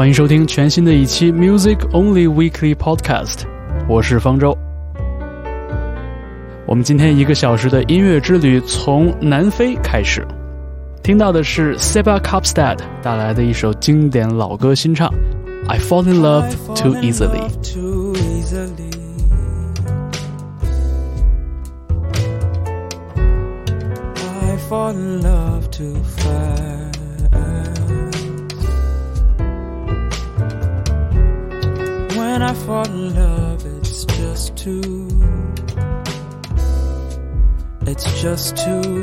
欢迎收听全新的一期 Music Only Weekly Podcast，我是方舟。我们今天一个小时的音乐之旅从南非开始，听到的是 Seba Kapstad 带来的一首经典老歌新唱《I Fall in Love Too Easily》。Fall in love too fast. When I fall in love, it's just too. It's just too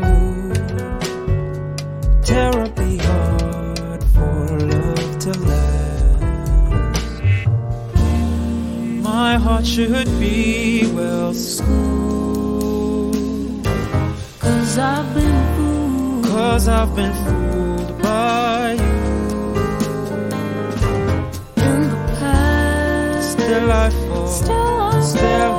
terribly hard for love to last. My heart should be well schooled. Cause I've been fooled. Cause I've been fooled I fall. Still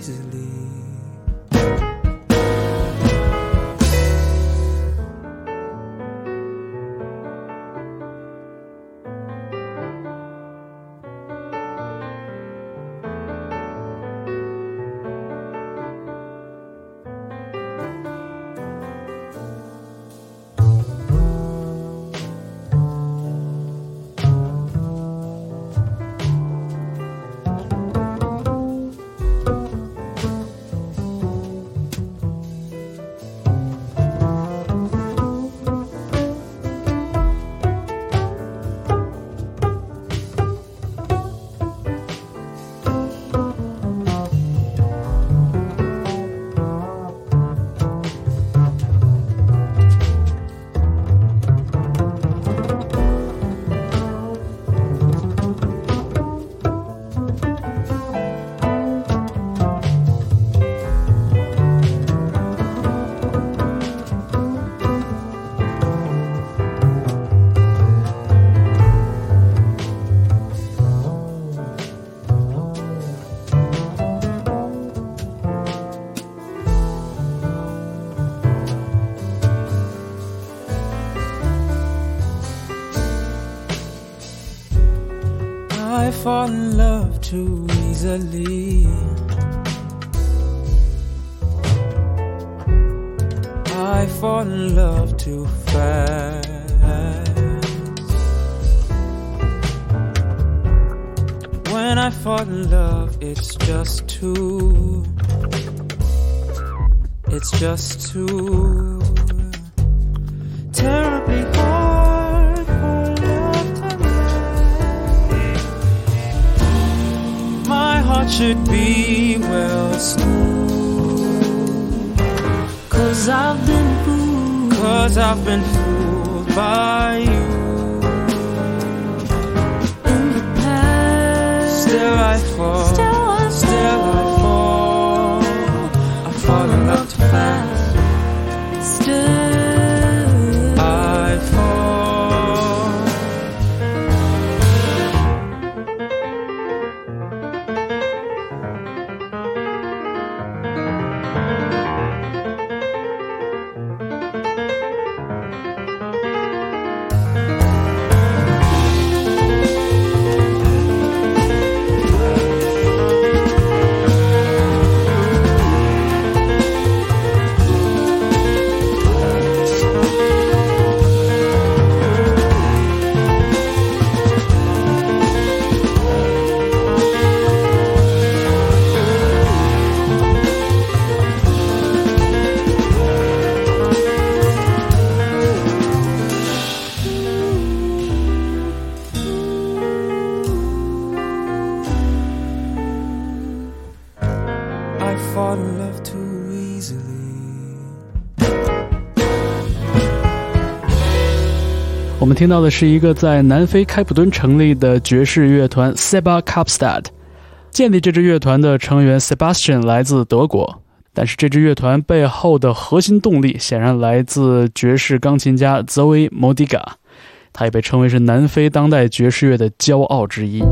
easily. ali. Should be well schooled. Cause I've been fooled. Cause I've been fooled by you. in the past. Still I fall. Still 听到的是一个在南非开普敦成立的爵士乐团 Seba c a p s t a d。建立这支乐团的成员 Sebastian 来自德国，但是这支乐团背后的核心动力显然来自爵士钢琴家 Zoe Modiga，他也被称为是南非当代爵士乐的骄傲之一。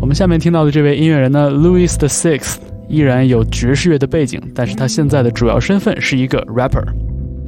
我们下面听到的这位音乐人呢，Louis the Sixth，依然有爵士乐的背景，但是他现在的主要身份是一个 rapper。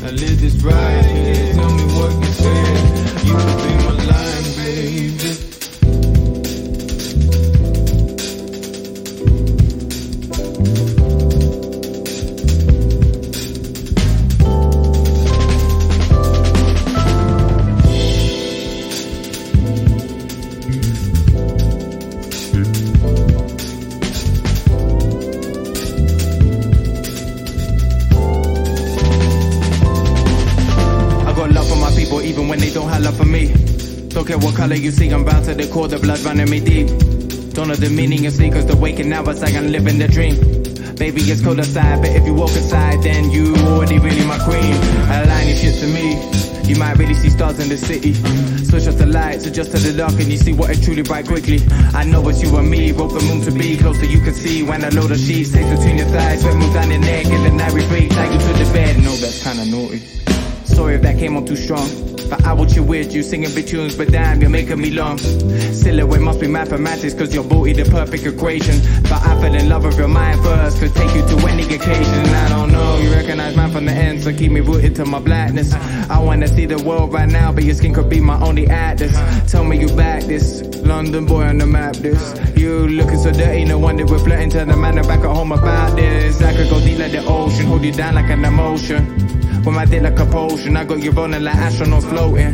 I live this right here. Tell me what you're saying. You be my line, baby. Care what color you see, I'm bound to the core, the blood running me deep. Don't know the meaning of cause the waking hours like I'm living the dream. Baby, it's cold outside, but if you walk inside, then you already really my queen. Align your shit to me. You might really see stars in the city. Switch off the lights, adjust to the dark, and you see what is truly bright quickly. I know it's you and me, both the moon to be closer. You can see when I load the sheets, takes between your thighs, sweat moves down your neck, and then I repeat, like you to the bed. No, that's kinda naughty. Sorry if that came on too strong. I will chill with you, singing big tunes, but damn, you're making me long. Silhouette must be mathematics, cause your booty the perfect equation. But I fell in love with your mind first, could take you to any occasion. I don't know, you recognize mine from the end, so keep me rooted to my blackness. I wanna see the world right now, but your skin could be my only atlas. Tell me you back this, London boy on the map this. You looking so dirty, no wonder we're flirting to the man back at home about this. I could go hold you down like an emotion. With my a potion, I got you rolling like astronauts floating.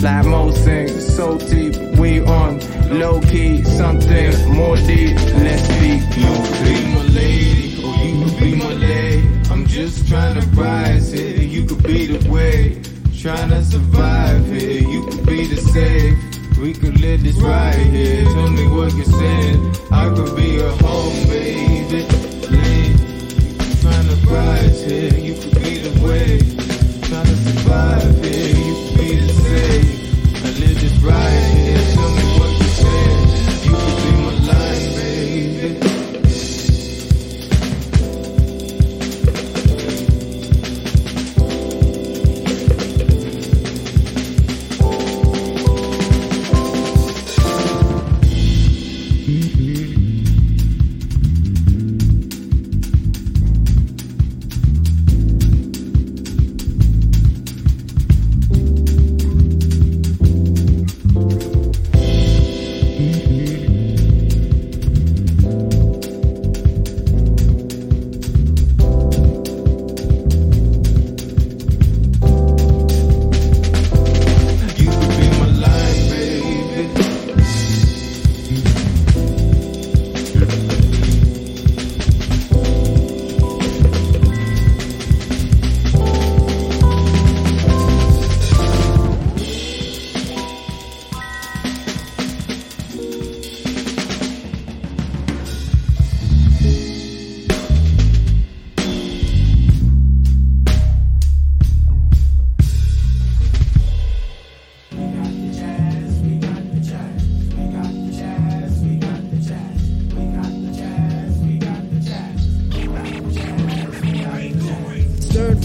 Like most things, so deep, we on low key, something more deep. Let's speak. You be my lady, or you could be my lady. I'm just trying to rise here, you could be the way. Trying to survive here, you could be the safe. We could live this right here. Tell me what you're saying. I could be your home, baby. Here, you could be the way. Trying to survive here, you could be the safe. I live this right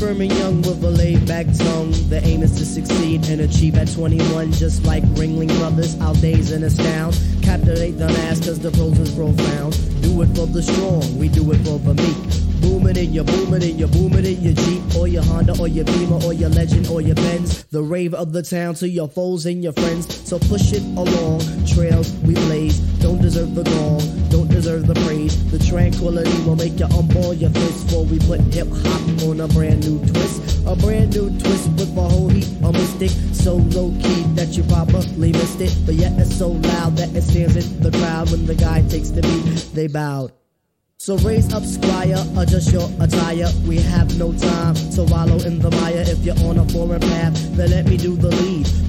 firm, and young with a laid back tongue. The aim is to succeed and achieve at 21. Just like Ringling Brothers, our days and astound. Captivate the mass cause the pros is profound. Do it for the strong, we do it for the meek. Booming in your booming in your booming in your Jeep or your Honda or your Beamer or your Legend or your Benz. The rave of the town to your foes and your friends. So push it along. Trails we blaze. Don't deserve the gong. Don't deserve the praise. The tranquility will make you unball your fist before we put hip hop on a brand new twist. A brand new twist with a whole heap of mystic. So low key that you probably missed it. But yet it's so loud that it stands in the crowd. When the guy takes the beat, they bowed. So raise up, squire, adjust your attire. We have no time to wallow in the mire. If you're on a foreign path, then let me do the lead.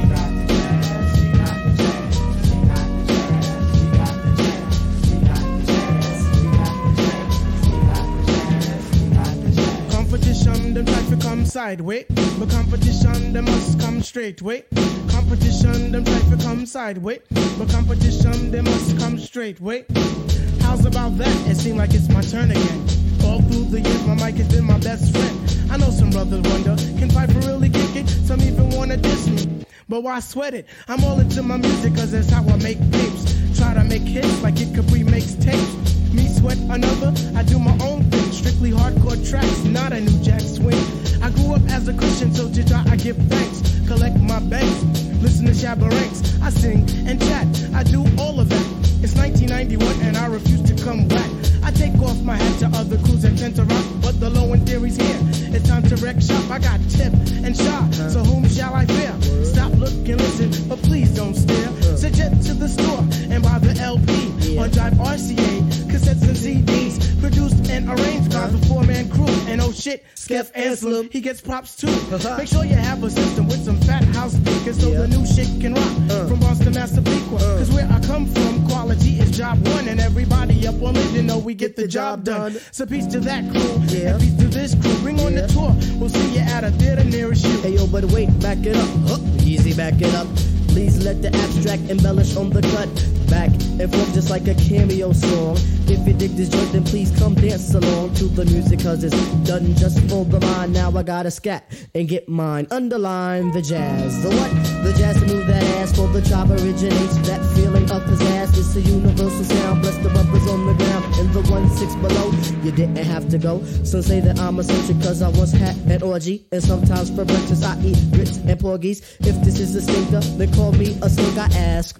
Sideways. But competition, them must come straight way. Competition, them try to come sideways. But competition, they must come straight way. How's about that? It seems like it's my turn again. All through the years, my mic has been my best friend. I know some brothers wonder, can Piper really kick it? Some even wanna diss me. But why sweat it? I'm all into my music, cause that's how I make tapes. Try to make hits like it Capri makes tapes. Me sweat another, I do my own thing. Strictly hardcore tracks, not a new jack swing. Up as a Christian, so to Jah I give thanks. Collect my banks, listen to Shabba Ranks, I sing and chat, I do all of that. It's 1991 and I refuse to come back. I take off my hat to other crews that tend to rock, but the low end theory's here. It's time to wreck shop. I got tip and shot, so whom shall I fear? Stop, look, and listen, but please don't stare. Suggest to the store and buy the LP on Jive RCA, cassettes and CDs, and arranged by four-man crew. And oh shit, Skeff Anselm, he gets props too. Uh-huh. Make sure you have a system with some fat house speakers so the new shit can rock. Uh. From Boston, Massapequa, uh. cause where I come from, quality is job one, and everybody up on it, you know we get the job done. So peace to that crew, Yeah. and peace to this crew. Bring on the tour, we'll see you at a theater nearest you. Hey yo, but wait, back it up. Huh, easy, back it up. Please let the abstract embellish on the cut. Back and forth just like a cameo song. If you dig this joint, then please come dance along to the music, cause it's done just for the mind. Now I gotta scat and get mine. Underline the jazz. The what? The jazz to move that ass for the job originates. That feeling of pizzazz. It's a universal sound. Bless the brothers on the ground and the one six below. You didn't have to go. Some say that I'm eccentric cause I once had an orgy. And sometimes for breakfast I eat grits and porgies. If this is a stinker, then call me a snake, I ask.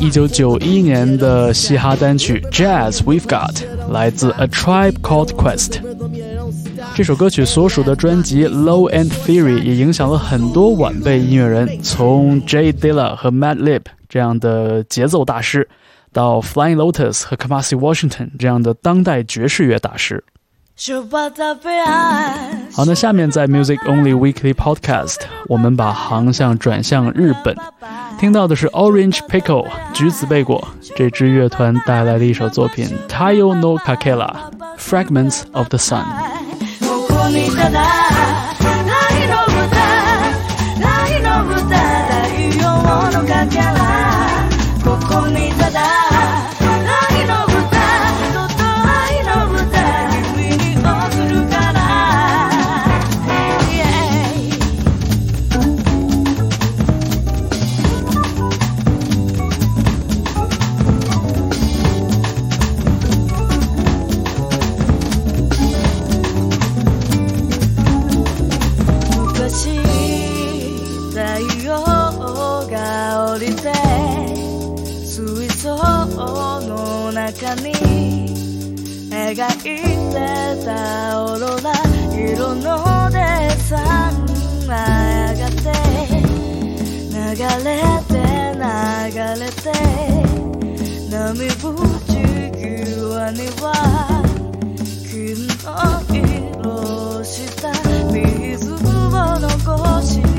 1991年的嘻哈单曲《Jazz We've Got》，来自 A Tribe Called Quest。这首歌曲所属的专辑《Low End Theory》也影响了很多晚辈音乐人，从 Jay Dilla 和 Madlib 这样的节奏大师，到 Flying Lotus 和 Kamasi Washington 这样的当代爵士乐大师。好，那下面在 Music Only Weekly Podcast，我们把航向转向日本，听到的是 Orange Pickle 橘子贝果这支乐团带来的一首作品 Tayo no Kakela Fragments of the Sun。描いてたオーロラ色のデッサンがやがて流れて流れて波打ち際には金の色した水を残し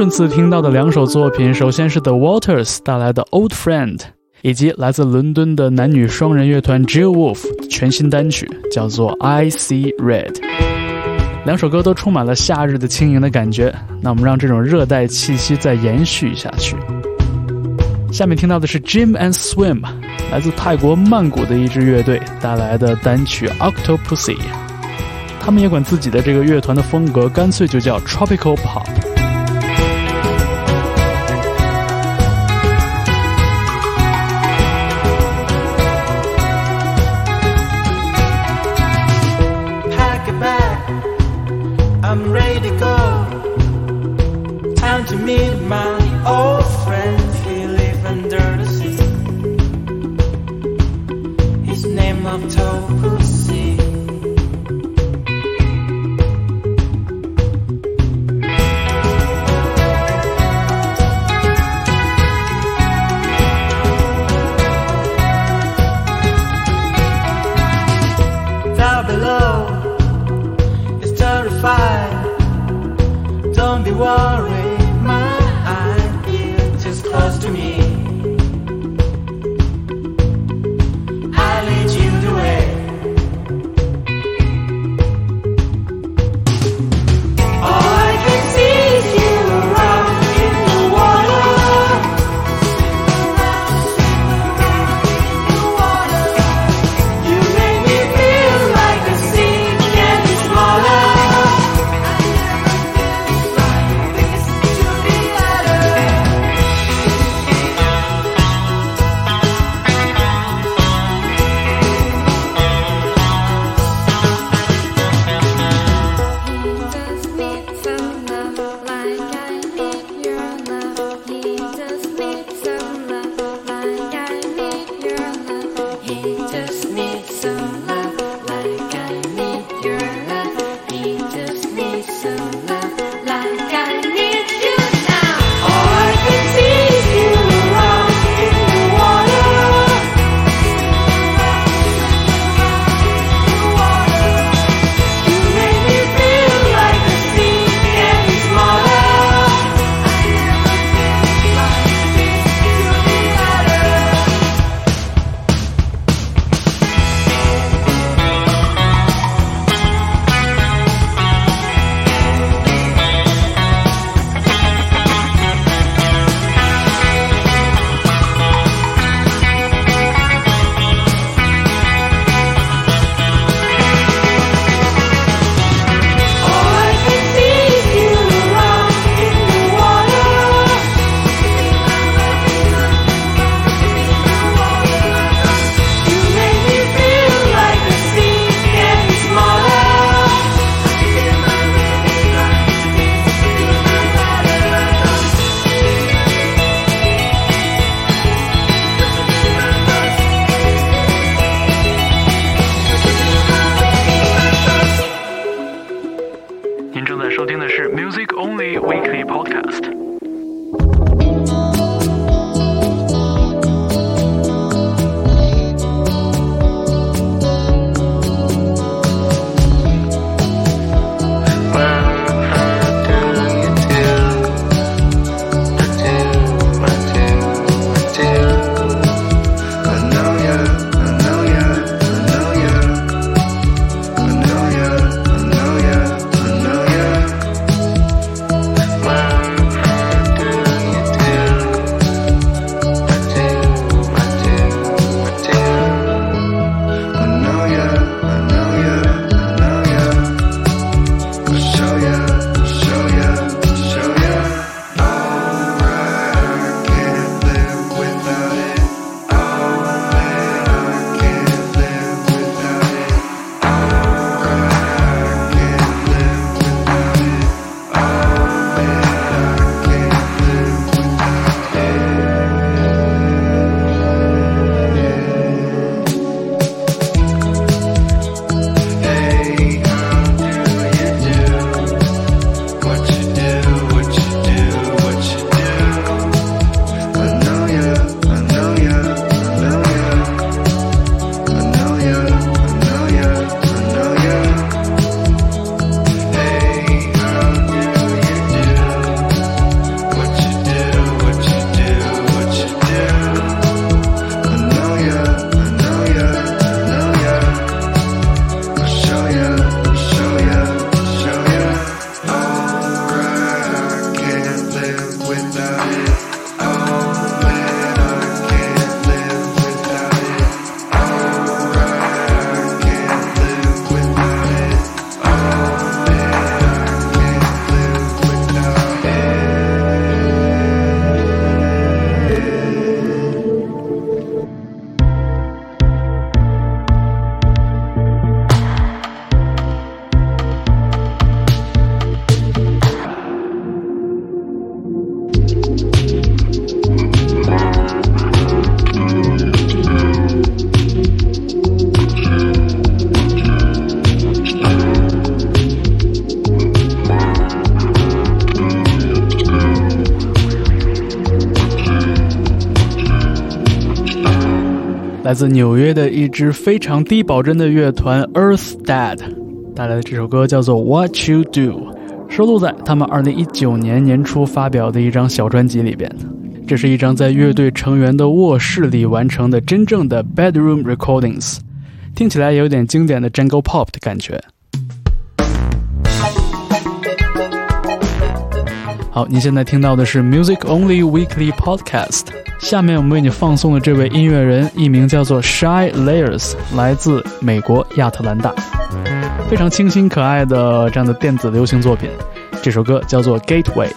顺次听到的两首作品，首先是 The Waters 带来的 Old Friend，以及来自伦敦的男女双人乐团 Jill Wolf 全新单曲，叫做 I See Red。两首歌都充满了夏日的轻盈的感觉，那我们让这种热带气息再延续下去。下面听到的是 Jim and Swim，来自泰国曼谷的一支乐队带来的单曲 Octopussy。他们也管自己的这个乐团的风格干脆就叫 Tropical Pop。来自纽约的一支非常低保真的乐团 Earth Dad 带来的这首歌叫做《What You Do》，收录在他们二零一九年年初发表的一张小专辑里边。这是一张在乐队成员的卧室里完成的真正的 bedroom recordings，听起来有点经典的 Jungle Pop 的感觉。好，你现在听到的是 Music Only Weekly Podcast。下面我们为你放送的这位音乐人，艺名叫做 Shy Layers，来自美国亚特兰大，非常清新可爱的这样的电子流行作品。这首歌叫做 Gateway。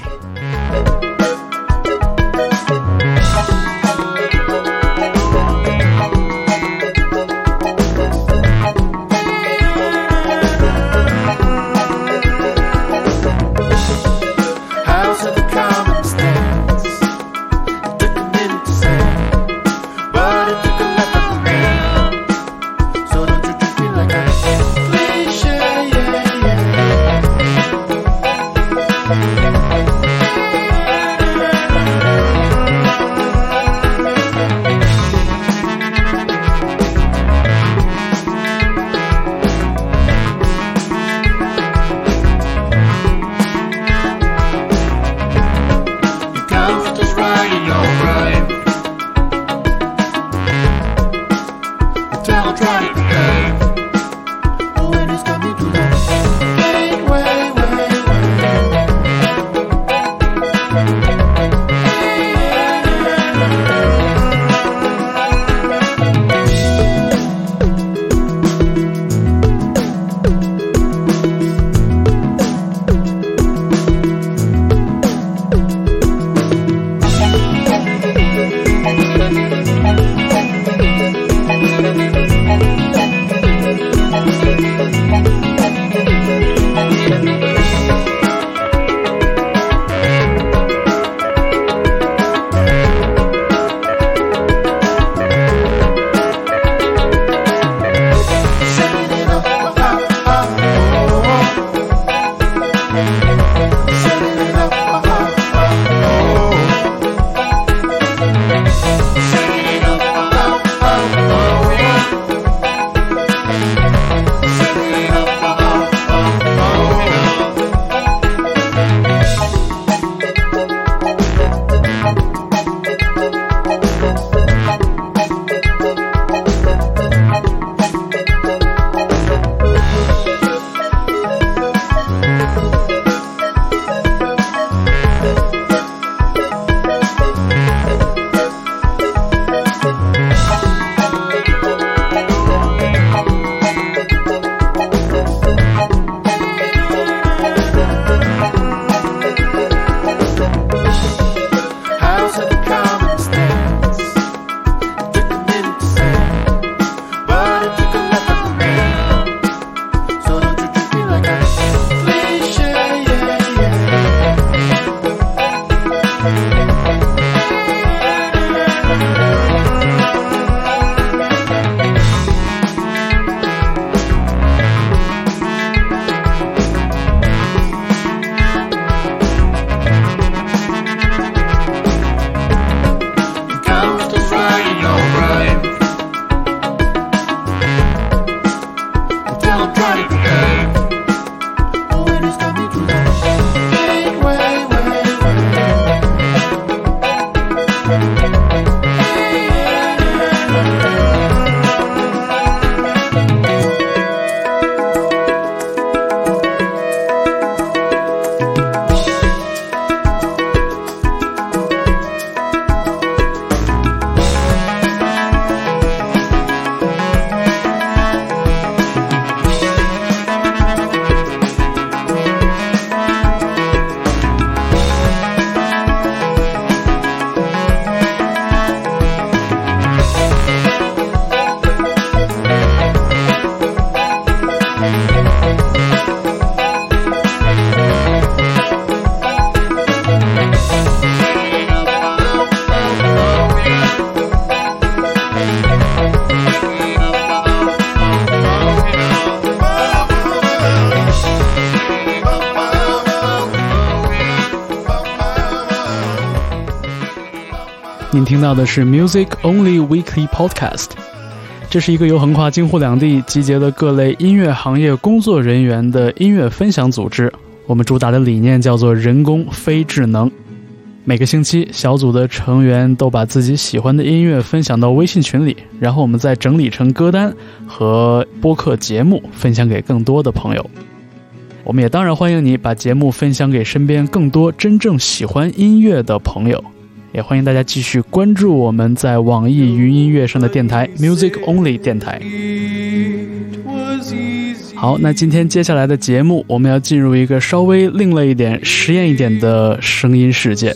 到的是 Music Only Weekly Podcast。这是一个由横跨京沪两地集结了各类音乐行业工作人员的音乐分享组织。我们主打的理念叫做“人工非智能”。每个星期，小组的成员都把自己喜欢的音乐分享到微信群里，然后我们再整理成歌单和播客节目，分享给更多的朋友。我们也当然欢迎你把节目分享给身边更多真正喜欢音乐的朋友。也欢迎大家继续关注我们在网易云音乐上的电台 Music Only 电台。好，那今天接下来的节目，我们要进入一个稍微另类一点、实验一点的声音世界。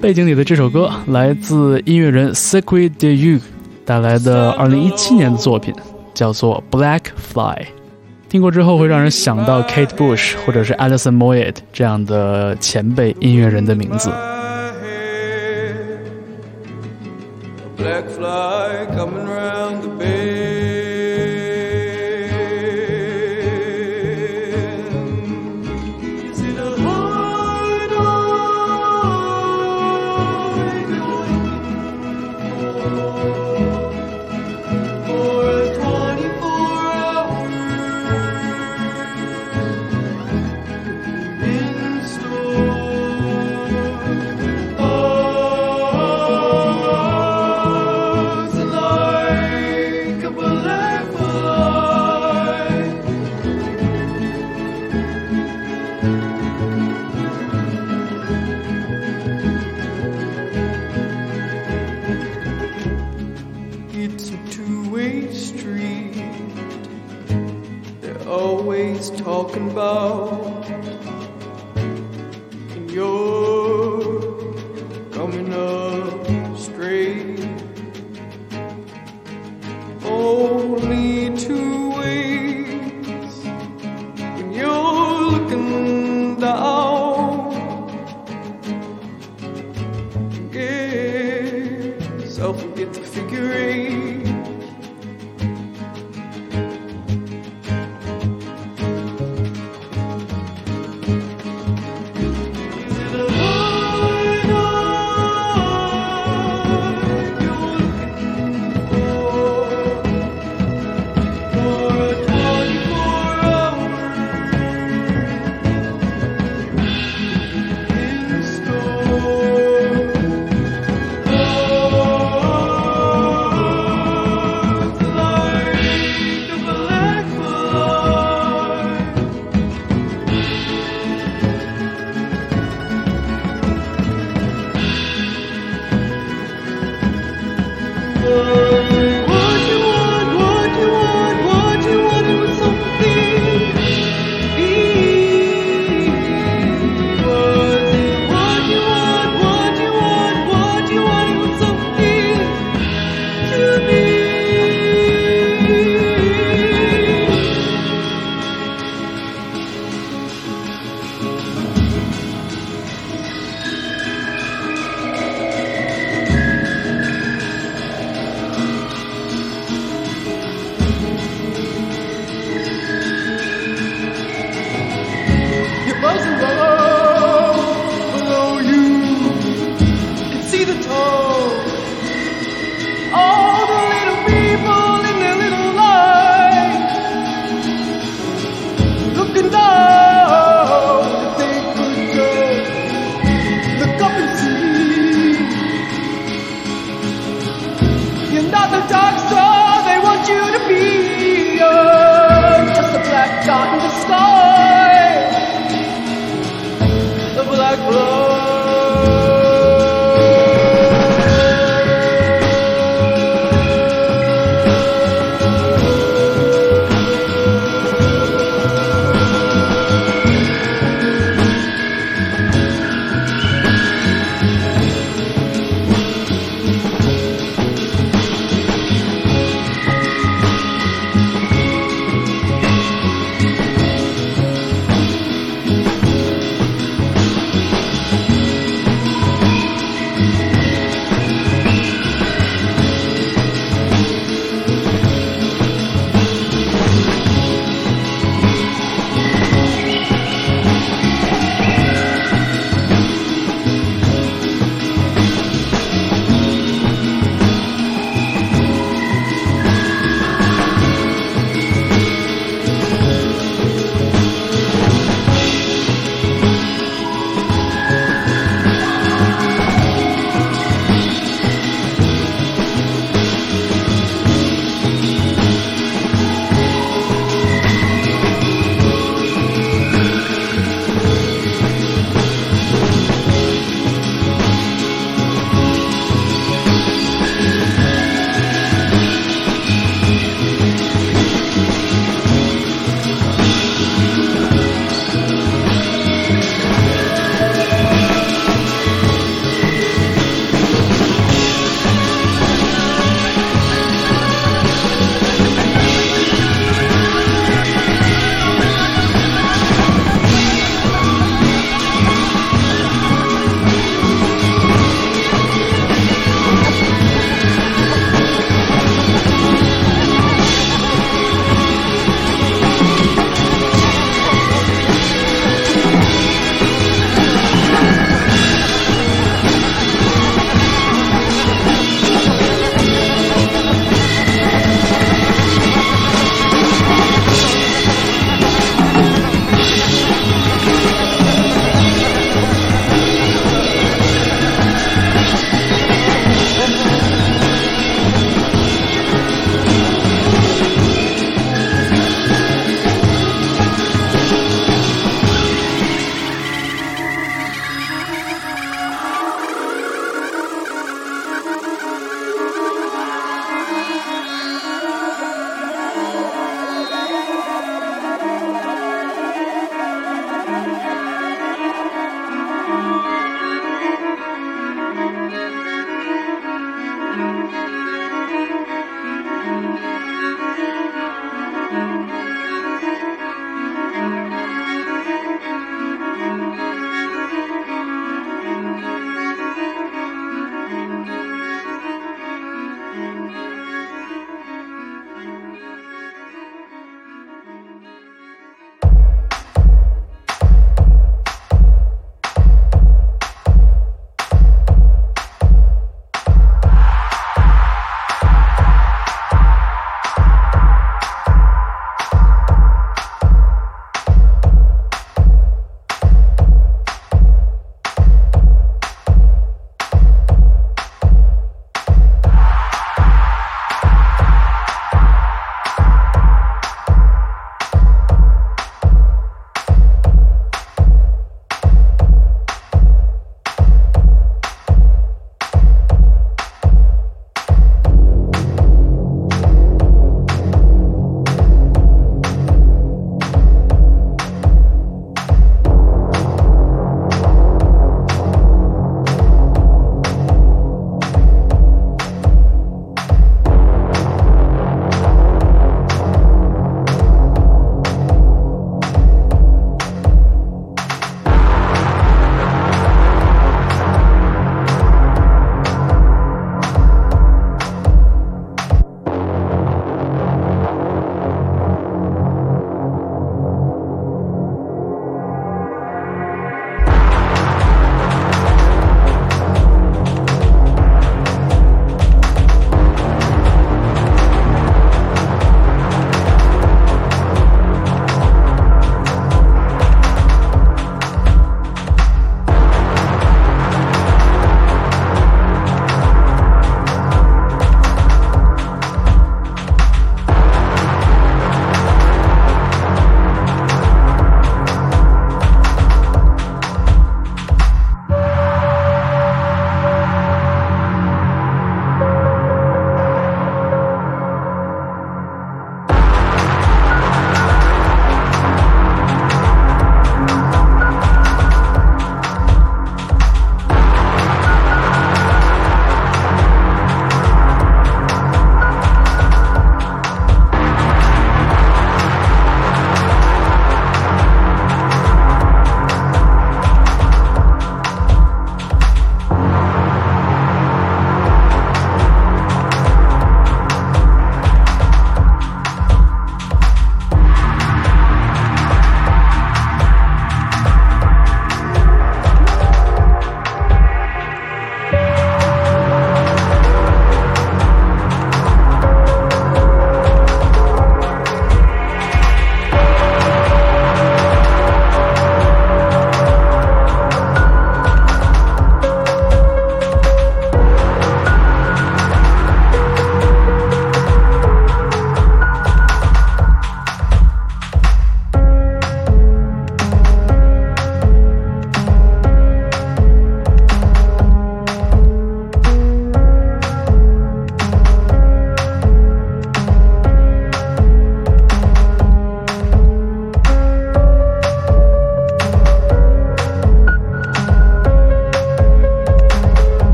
背景里的这首歌来自音乐人 Secret de You 带来的2017年的作品，叫做《Black Fly》。听过之后会让人想到 Kate Bush 或者是 Alison Moyet 这样的前辈音乐人的名字。Coming round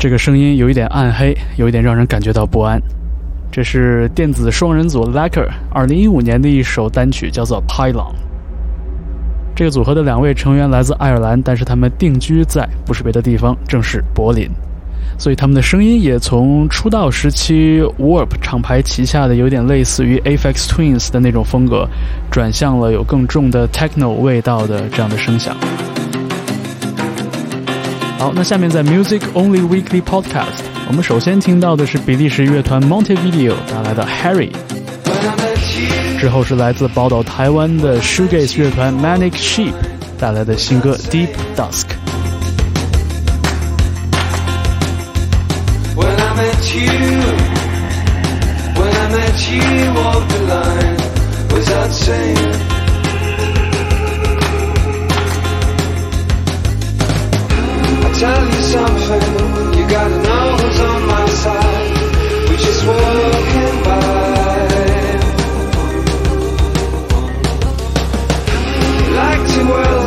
这个声音有一点暗黑，有一点让人感觉到不安。这是电子双人组 Lacquer 二零一五年的一首单曲，叫做《Pylon》。这个组合的两位成员来自爱尔兰，但是他们定居在不是别的地方，正是柏林。所以他们的声音也从出道时期 Warp 厂牌旗下的有点类似于 Aphex Twins 的那种风格，转向了有更重的 techno 味道的这样的声响。好，那下面在 Music Only Weekly Podcast，我们首先听到的是比利时乐团 Montevideo 带来的 Harry，之后是来自宝岛台湾的 Shoegaze 乐团 Manic Sheep 带来的新歌 Deep Dusk。 When I met you, when I met you, you walked the line without saying. Tell you something, you gotta know who's on my side. We're just walking by. Like two worlds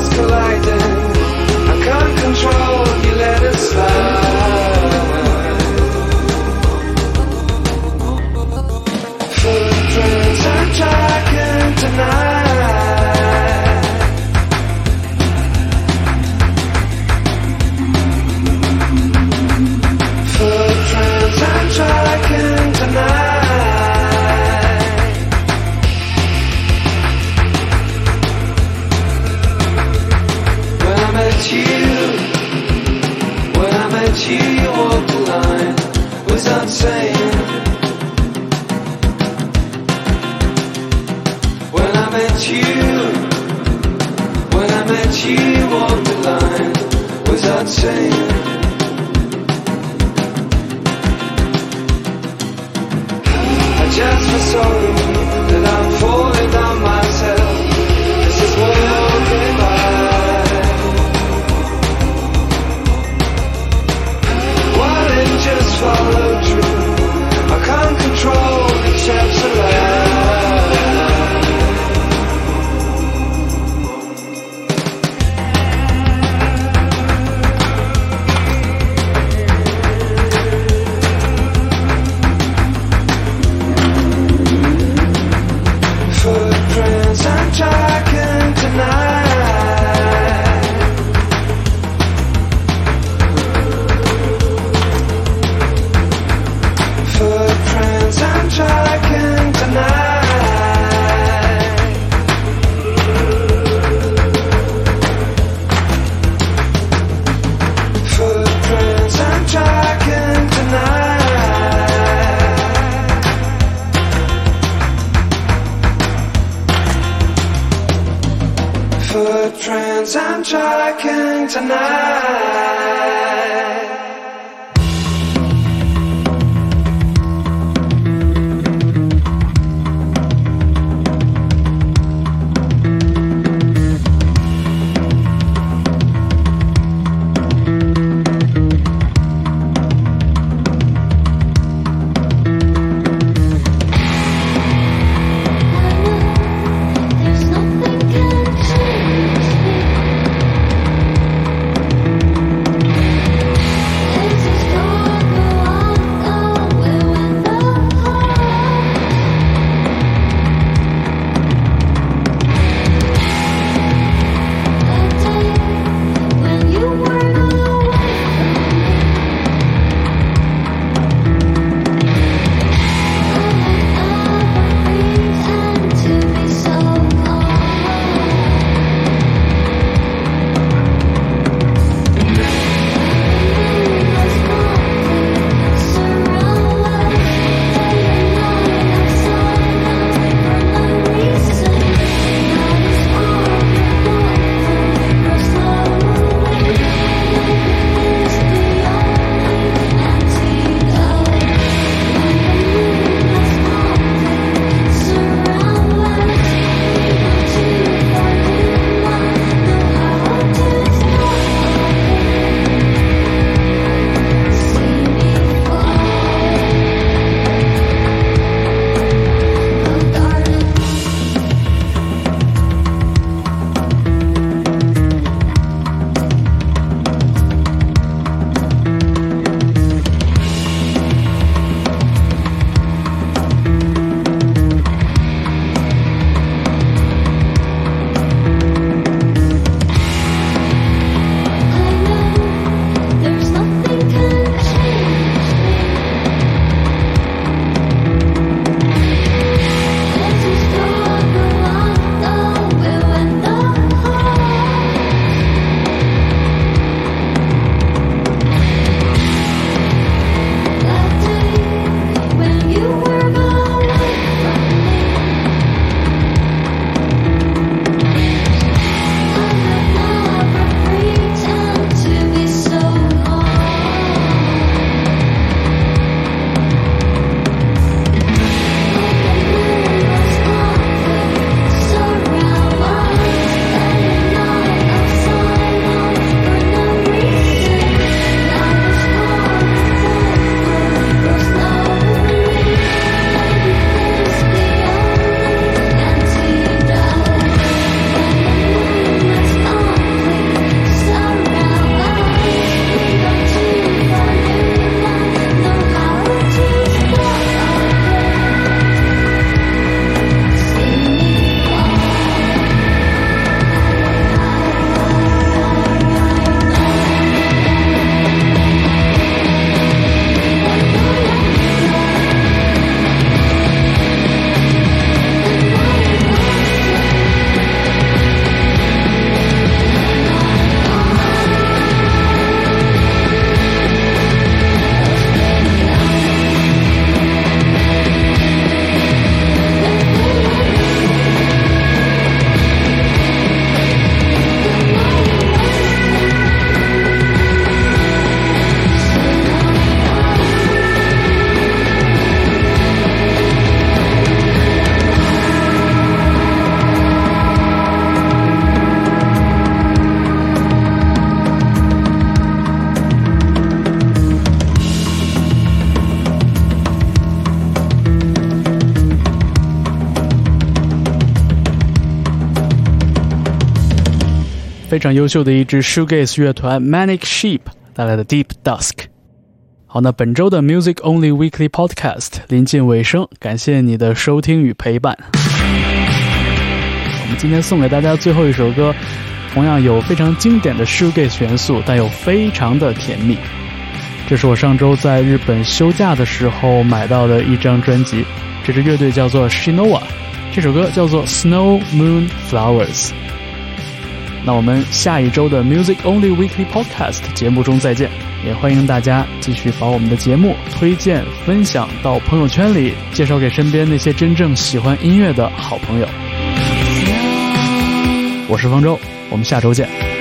you, when I met you, walked the line saying. I just feel sorry 非常优秀的一支 shoegaze 乐团 Manic Sheep 带来的 Deep Dusk。好，那本周的 Music Only Weekly Podcast 临近尾声，感谢你的收听与陪伴。我们今天送给大家最后一首歌，同样有非常经典的 shoegaze 元素，但又非常的甜蜜。这是我上周在日本休假的时候买到的一张专辑，这支乐队叫做 Shinoa，这首歌叫做 Snow Moon Flowers。那我们下一周的 Music Only Weekly Podcast 节目中再见，也欢迎大家继续把我们的节目推荐、分享到朋友圈里，介绍给身边那些真正喜欢音乐的好朋友。我是方舟，我们下周见。